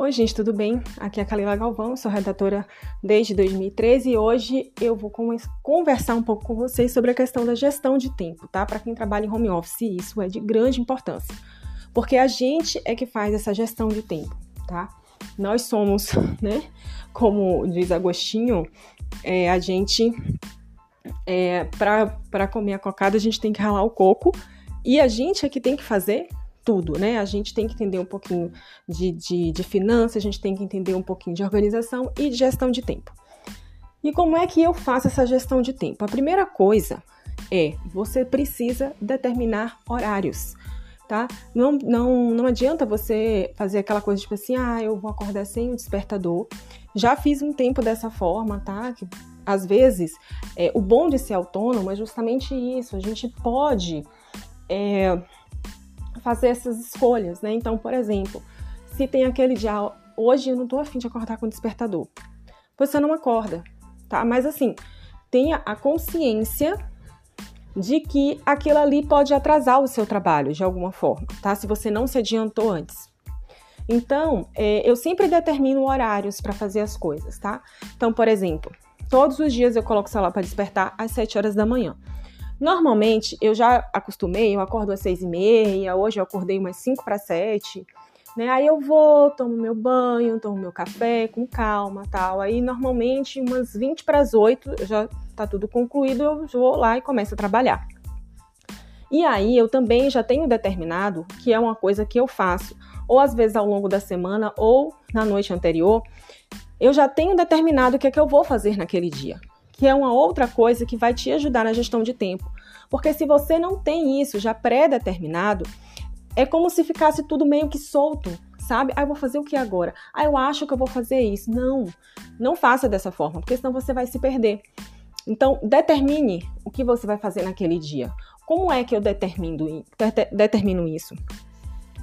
Oi, gente, tudo bem? Aqui é a Kalila Galvão, sou redatora desde 2013 e hoje eu vou conversar um pouco com vocês sobre a questão da gestão de tempo, tá? Para quem trabalha em home office, isso é de grande importância, porque a gente é que faz essa gestão de tempo, tá? Nós somos, né? Como diz Agostinho, é, a gente, é, para comer a cocada, a gente tem que ralar o coco e a gente é que tem que fazer tudo, né? A gente tem que entender um pouquinho de, de, de finanças, a gente tem que entender um pouquinho de organização e de gestão de tempo. E como é que eu faço essa gestão de tempo? A primeira coisa é você precisa determinar horários, tá? Não, não, não adianta você fazer aquela coisa tipo assim, ah, eu vou acordar sem o despertador. Já fiz um tempo dessa forma, tá? Que, às vezes, é, o bom de ser autônomo é justamente isso. A gente pode é, fazer essas escolhas, né? Então, por exemplo, se tem aquele dia, hoje eu não tô afim de acordar com despertador, você não acorda, tá? Mas assim, tenha a consciência de que aquilo ali pode atrasar o seu trabalho de alguma forma, tá? Se você não se adiantou antes. Então, é, eu sempre determino horários para fazer as coisas, tá? Então, por exemplo, todos os dias eu coloco o celular para despertar às 7 horas da manhã. Normalmente, eu já acostumei, eu acordo às seis e meia, hoje eu acordei umas cinco para sete, né? Aí eu vou, tomo meu banho, tomo meu café com calma, tal. Aí normalmente umas 20 para as 8, já tá tudo concluído, eu vou lá e começo a trabalhar. E aí eu também já tenho determinado que é uma coisa que eu faço, ou às vezes ao longo da semana ou na noite anterior, eu já tenho determinado o que é que eu vou fazer naquele dia que é uma outra coisa que vai te ajudar na gestão de tempo. Porque se você não tem isso já pré-determinado, é como se ficasse tudo meio que solto, sabe? Ah, eu vou fazer o que agora? Ah, eu acho que eu vou fazer isso. Não, não faça dessa forma, porque senão você vai se perder. Então, determine o que você vai fazer naquele dia. Como é que eu determino, determino isso?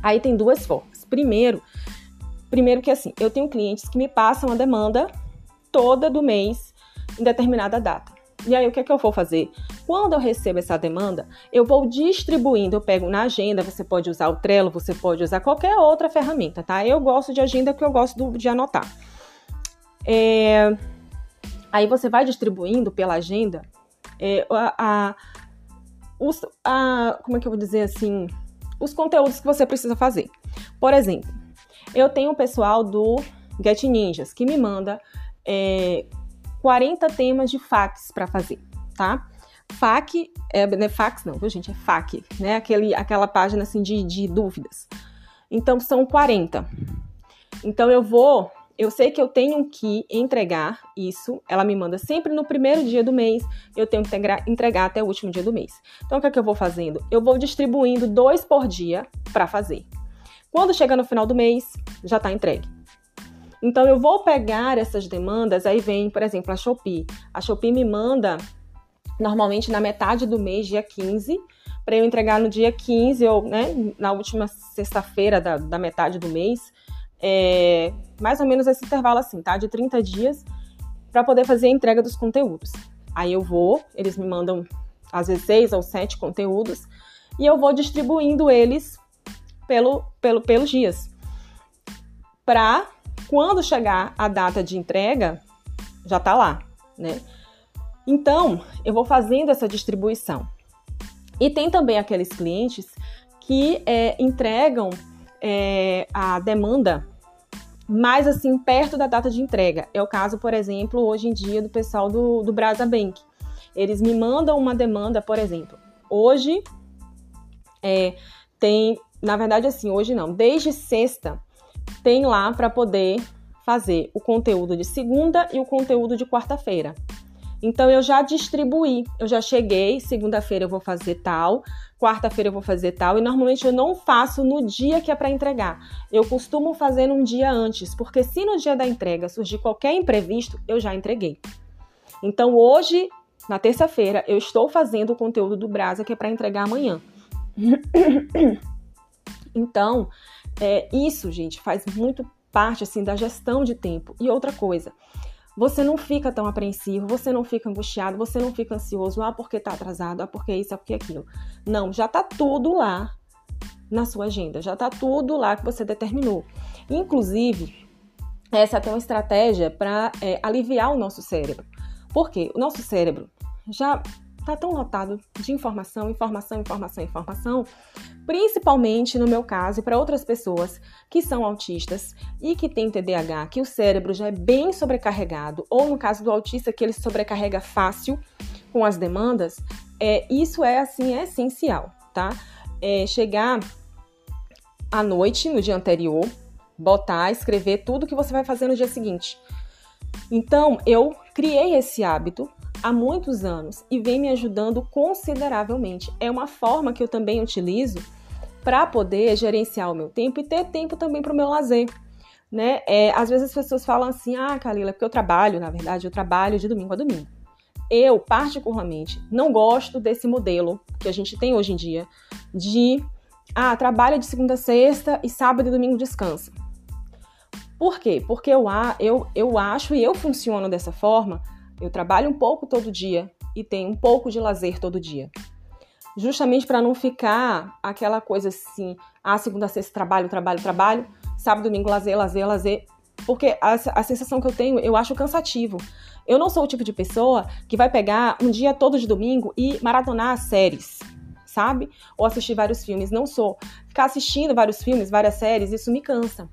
Aí tem duas formas. Primeiro, primeiro que assim, eu tenho clientes que me passam a demanda toda do mês em determinada data. E aí, o que é que eu vou fazer? Quando eu recebo essa demanda, eu vou distribuindo, eu pego na agenda, você pode usar o Trello, você pode usar qualquer outra ferramenta, tá? Eu gosto de agenda porque eu gosto de anotar. É... Aí você vai distribuindo pela agenda é, a, a, os, a, como é que eu vou dizer assim, os conteúdos que você precisa fazer. Por exemplo, eu tenho o pessoal do Get Ninjas que me manda é, 40 temas de fax para fazer, tá? FAQ, é, não é fax não, viu gente? É FAQ, né? Aquele, aquela página assim de, de dúvidas. Então são 40. Então eu vou, eu sei que eu tenho que entregar isso, ela me manda sempre no primeiro dia do mês, eu tenho que entregar, entregar até o último dia do mês. Então o que é que eu vou fazendo? Eu vou distribuindo dois por dia para fazer. Quando chega no final do mês, já está entregue. Então eu vou pegar essas demandas, aí vem, por exemplo, a Shopee. A Shopee me manda normalmente na metade do mês, dia 15, para eu entregar no dia 15 ou né, na última sexta-feira da, da, metade do mês. É, mais ou menos esse intervalo assim, tá? De 30 dias para poder fazer a entrega dos conteúdos. Aí eu vou, eles me mandam às vezes seis ou sete conteúdos e eu vou distribuindo eles pelo, pelo, pelos dias para quando chegar a data de entrega, já está lá, né? Então, eu vou fazendo essa distribuição. E tem também aqueles clientes que é, entregam é, a demanda mais assim perto da data de entrega. É o caso, por exemplo, hoje em dia do pessoal do, do Brasa Bank. Eles me mandam uma demanda, por exemplo, hoje é, tem, na verdade, assim, hoje não, desde sexta tem lá para poder fazer o conteúdo de segunda e o conteúdo de quarta-feira. Então eu já distribuí, eu já cheguei, segunda-feira eu vou fazer tal, quarta-feira eu vou fazer tal, e normalmente eu não faço no dia que é para entregar. Eu costumo fazer um dia antes, porque se no dia da entrega surgir qualquer imprevisto, eu já entreguei. Então hoje, na terça-feira, eu estou fazendo o conteúdo do Brasa que é para entregar amanhã. Então, é, isso, gente, faz muito parte assim da gestão de tempo. E outra coisa, você não fica tão apreensivo, você não fica angustiado, você não fica ansioso, ah, porque tá atrasado, ah, porque isso, ah, porque aquilo. Não, já tá tudo lá na sua agenda, já tá tudo lá que você determinou. Inclusive, essa é até uma estratégia para é, aliviar o nosso cérebro. Por quê? O nosso cérebro já está tão lotado de informação, informação, informação, informação, principalmente no meu caso e para outras pessoas que são autistas e que têm TDAH, que o cérebro já é bem sobrecarregado, ou no caso do autista que ele sobrecarrega fácil com as demandas, é, isso é assim é essencial, tá? É, chegar à noite, no dia anterior, botar, escrever tudo que você vai fazer no dia seguinte. Então, eu criei esse hábito há muitos anos e vem me ajudando consideravelmente. É uma forma que eu também utilizo para poder gerenciar o meu tempo e ter tempo também para o meu lazer. Né? É, às vezes as pessoas falam assim, ah, Kalila, é porque eu trabalho, na verdade, eu trabalho de domingo a domingo. Eu, particularmente, não gosto desse modelo que a gente tem hoje em dia de, ah, trabalha de segunda a sexta e sábado e domingo descansa. Por quê? Porque eu, eu, eu acho e eu funciono dessa forma eu trabalho um pouco todo dia e tenho um pouco de lazer todo dia. Justamente para não ficar aquela coisa assim, ah, segunda, sexta, trabalho, trabalho, trabalho, sábado, domingo, lazer, lazer, lazer. Porque a, a sensação que eu tenho, eu acho cansativo. Eu não sou o tipo de pessoa que vai pegar um dia todo de domingo e maratonar séries, sabe? Ou assistir vários filmes. Não sou. Ficar assistindo vários filmes, várias séries, isso me cansa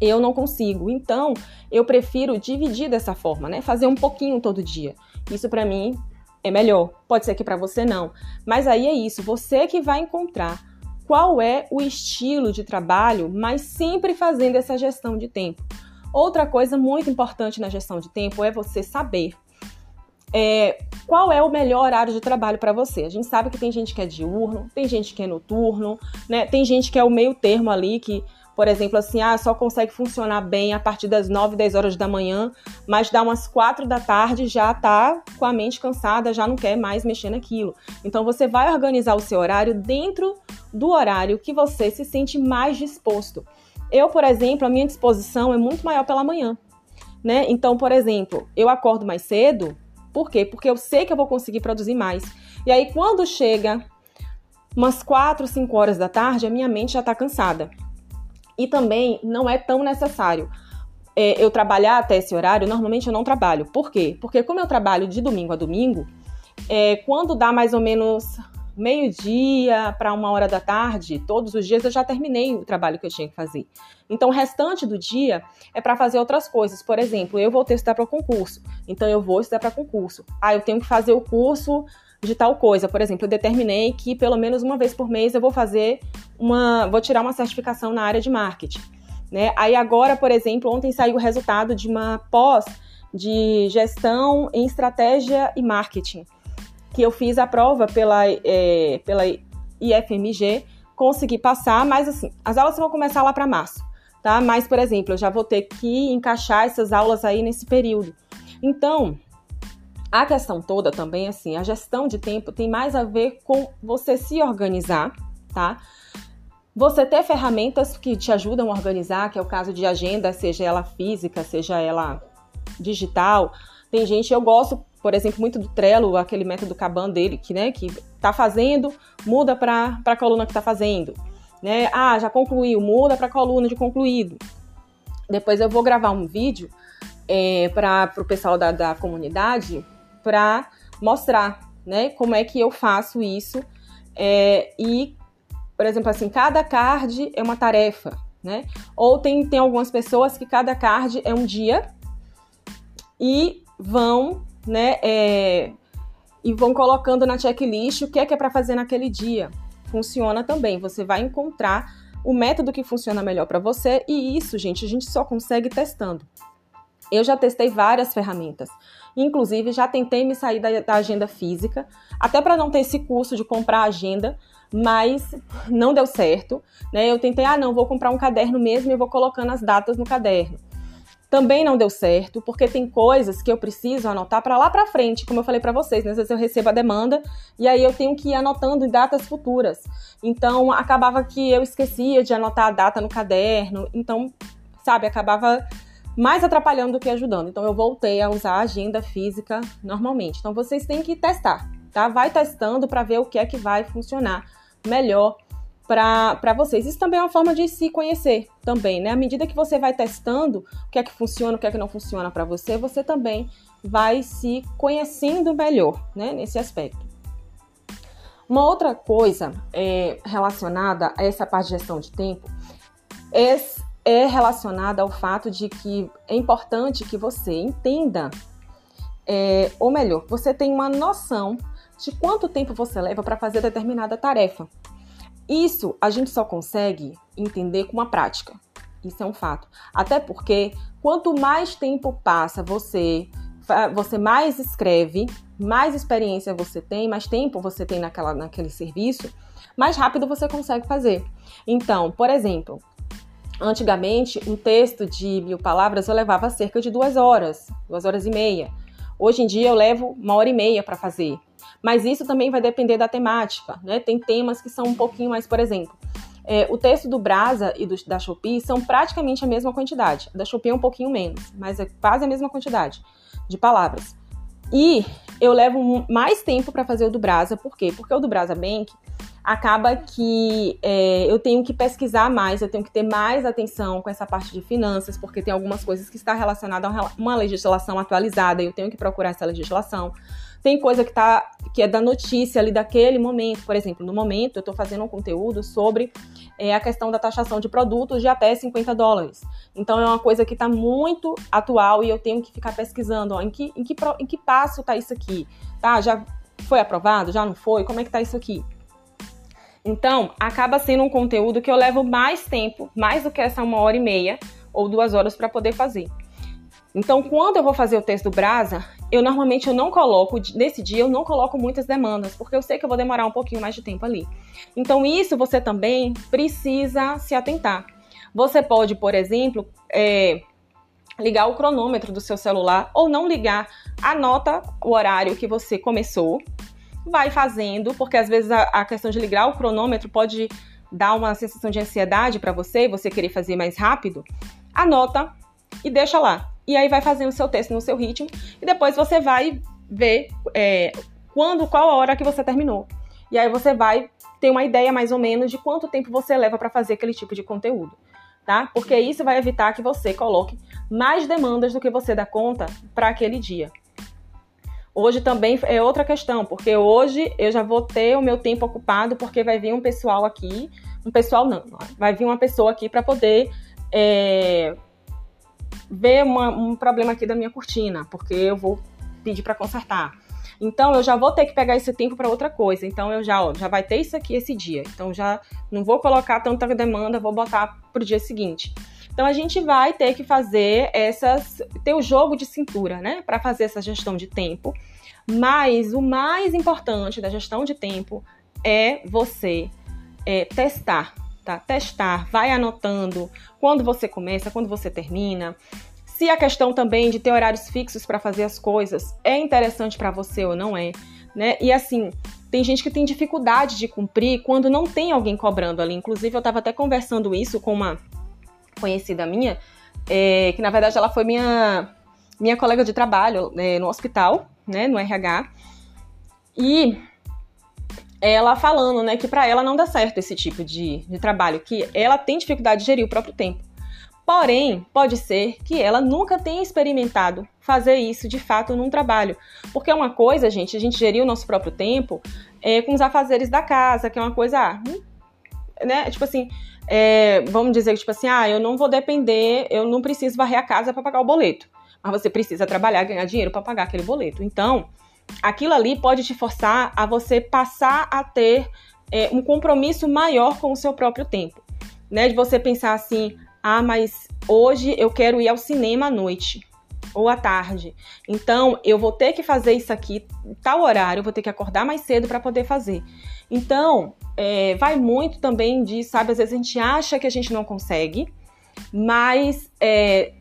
eu não consigo. Então, eu prefiro dividir dessa forma, né? Fazer um pouquinho todo dia. Isso para mim é melhor. Pode ser que para você não, mas aí é isso, você que vai encontrar qual é o estilo de trabalho, mas sempre fazendo essa gestão de tempo. Outra coisa muito importante na gestão de tempo é você saber é, qual é o melhor horário de trabalho para você. A gente sabe que tem gente que é diurno, tem gente que é noturno, né? Tem gente que é o meio termo ali, que por exemplo, assim, ah, só consegue funcionar bem a partir das 9, 10 horas da manhã, mas dá umas 4 da tarde já tá com a mente cansada, já não quer mais mexer naquilo. Então você vai organizar o seu horário dentro do horário que você se sente mais disposto. Eu, por exemplo, a minha disposição é muito maior pela manhã, né? Então, por exemplo, eu acordo mais cedo, por quê? Porque eu sei que eu vou conseguir produzir mais. E aí, quando chega umas 4, 5 horas da tarde, a minha mente já está cansada. E também não é tão necessário é, eu trabalhar até esse horário. Normalmente eu não trabalho. Por quê? Porque como eu trabalho de domingo a domingo, é, quando dá mais ou menos meio-dia para uma hora da tarde, todos os dias eu já terminei o trabalho que eu tinha que fazer. Então, o restante do dia é para fazer outras coisas. Por exemplo, eu vou ter que estudar para concurso, então eu vou estudar para concurso. Ah, eu tenho que fazer o curso de tal coisa. Por exemplo, eu determinei que pelo menos uma vez por mês eu vou fazer uma, vou tirar uma certificação na área de marketing, né? Aí agora, por exemplo, ontem saiu o resultado de uma pós de gestão em estratégia e marketing, que eu fiz a prova pela, é, pela IFMG, consegui passar, mas assim, as aulas vão começar lá para março, tá? Mas, por exemplo, eu já vou ter que encaixar essas aulas aí nesse período. Então, a questão toda também, assim, a gestão de tempo tem mais a ver com você se organizar, tá? Você ter ferramentas que te ajudam a organizar, que é o caso de agenda, seja ela física, seja ela digital. Tem gente, eu gosto, por exemplo, muito do Trello, aquele método Kanban dele, que, né, que tá fazendo, muda para a coluna que tá fazendo. Né? Ah, já concluiu, muda para a coluna de concluído. Depois eu vou gravar um vídeo é, para o pessoal da, da comunidade para mostrar, né, como é que eu faço isso. É, e, por exemplo, assim, cada card é uma tarefa, né? Ou tem, tem algumas pessoas que cada card é um dia e vão, né, é, e vão colocando na checklist o que é que é para fazer naquele dia. Funciona também. Você vai encontrar o método que funciona melhor para você e isso, gente, a gente só consegue testando. Eu já testei várias ferramentas. Inclusive, já tentei me sair da, da agenda física, até para não ter esse custo de comprar agenda, mas não deu certo. Né? Eu tentei, ah, não, vou comprar um caderno mesmo e vou colocando as datas no caderno. Também não deu certo, porque tem coisas que eu preciso anotar para lá para frente, como eu falei para vocês, né? às vezes eu recebo a demanda e aí eu tenho que ir anotando em datas futuras. Então acabava que eu esquecia de anotar a data no caderno, então, sabe, acabava mais atrapalhando do que ajudando. Então eu voltei a usar a agenda física normalmente. Então vocês têm que testar, tá? Vai testando para ver o que é que vai funcionar melhor para vocês. Isso também é uma forma de se conhecer também, né? À medida que você vai testando o que é que funciona, o que é que não funciona para você, você também vai se conhecendo melhor, né? Nesse aspecto. Uma outra coisa é, relacionada a essa parte de gestão de tempo é, é relacionada ao fato de que é importante que você entenda, é, ou melhor, você tenha uma noção de quanto tempo você leva para fazer determinada tarefa. Isso a gente só consegue entender com a prática. Isso é um fato. Até porque quanto mais tempo passa você você mais escreve, mais experiência você tem, mais tempo você tem naquela, naquele serviço, mais rápido você consegue fazer. Então, por exemplo, antigamente um texto de mil palavras eu levava cerca de duas horas, duas horas e meia. Hoje em dia eu levo uma hora e meia para fazer. Mas isso também vai depender da temática, né? Tem temas que são um pouquinho mais, por exemplo, é, o texto do Brasa e do, da Shopee são praticamente a mesma quantidade. Da Shopee é um pouquinho menos, mas é quase a mesma quantidade de palavras. E eu levo mais tempo para fazer o do Brasa, por quê? Porque o do Brasa Bank acaba que é, eu tenho que pesquisar mais, eu tenho que ter mais atenção com essa parte de finanças, porque tem algumas coisas que está relacionada a uma legislação atualizada e eu tenho que procurar essa legislação. Tem coisa que, tá, que é da notícia ali daquele momento. Por exemplo, no momento eu estou fazendo um conteúdo sobre é, a questão da taxação de produtos de até 50 dólares. Então é uma coisa que está muito atual e eu tenho que ficar pesquisando ó, em, que, em, que, em que passo está isso aqui. Tá? Já foi aprovado? Já não foi? Como é que está isso aqui? Então, acaba sendo um conteúdo que eu levo mais tempo, mais do que essa uma hora e meia ou duas horas para poder fazer. Então, quando eu vou fazer o texto do Brasa, eu normalmente eu não coloco, nesse dia eu não coloco muitas demandas, porque eu sei que eu vou demorar um pouquinho mais de tempo ali. Então, isso você também precisa se atentar. Você pode, por exemplo, é, ligar o cronômetro do seu celular ou não ligar, anota o horário que você começou, vai fazendo, porque às vezes a, a questão de ligar o cronômetro pode dar uma sensação de ansiedade para você, você querer fazer mais rápido. Anota e deixa lá e aí vai fazendo o seu texto no seu ritmo e depois você vai ver é, quando, qual a hora que você terminou. E aí você vai ter uma ideia mais ou menos de quanto tempo você leva para fazer aquele tipo de conteúdo, tá? Porque isso vai evitar que você coloque mais demandas do que você dá conta para aquele dia. Hoje também é outra questão, porque hoje eu já vou ter o meu tempo ocupado porque vai vir um pessoal aqui, um pessoal não, vai vir uma pessoa aqui para poder é, ver uma, um problema aqui da minha cortina, porque eu vou pedir para consertar. Então eu já vou ter que pegar esse tempo para outra coisa. Então eu já, ó, já vai ter isso aqui esse dia. Então já não vou colocar tanta demanda, vou botar pro dia seguinte. Então a gente vai ter que fazer essas ter o jogo de cintura, né, para fazer essa gestão de tempo. Mas o mais importante da gestão de tempo é você é, testar tá? Testar, vai anotando quando você começa, quando você termina. Se a questão também de ter horários fixos para fazer as coisas é interessante para você ou não é, né? E assim, tem gente que tem dificuldade de cumprir quando não tem alguém cobrando ali. Inclusive, eu estava até conversando isso com uma conhecida minha, é, que na verdade ela foi minha, minha colega de trabalho né, no hospital, né, no RH. E ela falando, né, que para ela não dá certo esse tipo de, de trabalho, que ela tem dificuldade de gerir o próprio tempo. Porém, pode ser que ela nunca tenha experimentado fazer isso de fato num trabalho. Porque é uma coisa, gente, a gente gerir o nosso próprio tempo é, com os afazeres da casa, que é uma coisa, ah, hum, né? Tipo assim, é, vamos dizer que, tipo assim, ah, eu não vou depender, eu não preciso varrer a casa para pagar o boleto. Mas você precisa trabalhar, ganhar dinheiro para pagar aquele boleto. Então, aquilo ali pode te forçar a você passar a ter é, um compromisso maior com o seu próprio tempo, né? De você pensar assim, ah, mas hoje eu quero ir ao cinema à noite ou à tarde. Então, eu vou ter que fazer isso aqui tal horário, eu vou ter que acordar mais cedo para poder fazer. Então, é, vai muito também de, sabe, às vezes a gente acha que a gente não consegue, mas é,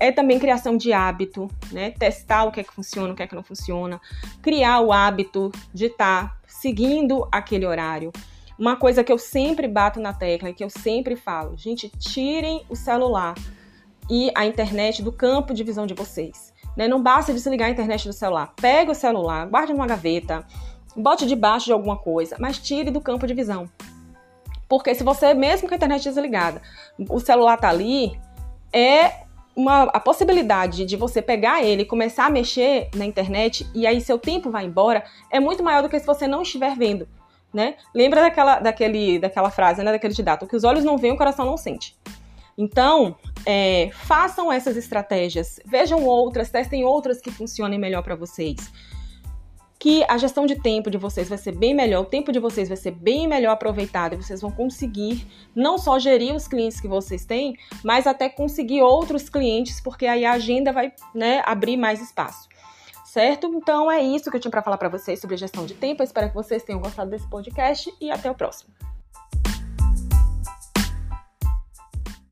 é também criação de hábito, né? Testar o que é que funciona, o que é que não funciona, criar o hábito de estar tá seguindo aquele horário. Uma coisa que eu sempre bato na tecla, que eu sempre falo, gente, tirem o celular e a internet do campo de visão de vocês. Né? Não basta desligar a internet do celular. Pega o celular, guarde numa gaveta, bote debaixo de alguma coisa, mas tire do campo de visão. Porque se você, mesmo com a internet desligada, o celular tá ali, é uma, a possibilidade de você pegar ele começar a mexer na internet e aí seu tempo vai embora é muito maior do que se você não estiver vendo, né? Lembra daquela, daquele, daquela frase, né? Daquele ditado, que os olhos não veem, o coração não sente. Então, é, façam essas estratégias, vejam outras, testem outras que funcionem melhor para vocês que a gestão de tempo de vocês vai ser bem melhor, o tempo de vocês vai ser bem melhor aproveitado e vocês vão conseguir não só gerir os clientes que vocês têm, mas até conseguir outros clientes, porque aí a agenda vai né, abrir mais espaço. Certo? Então é isso que eu tinha para falar para vocês sobre gestão de tempo. Eu espero que vocês tenham gostado desse podcast e até o próximo.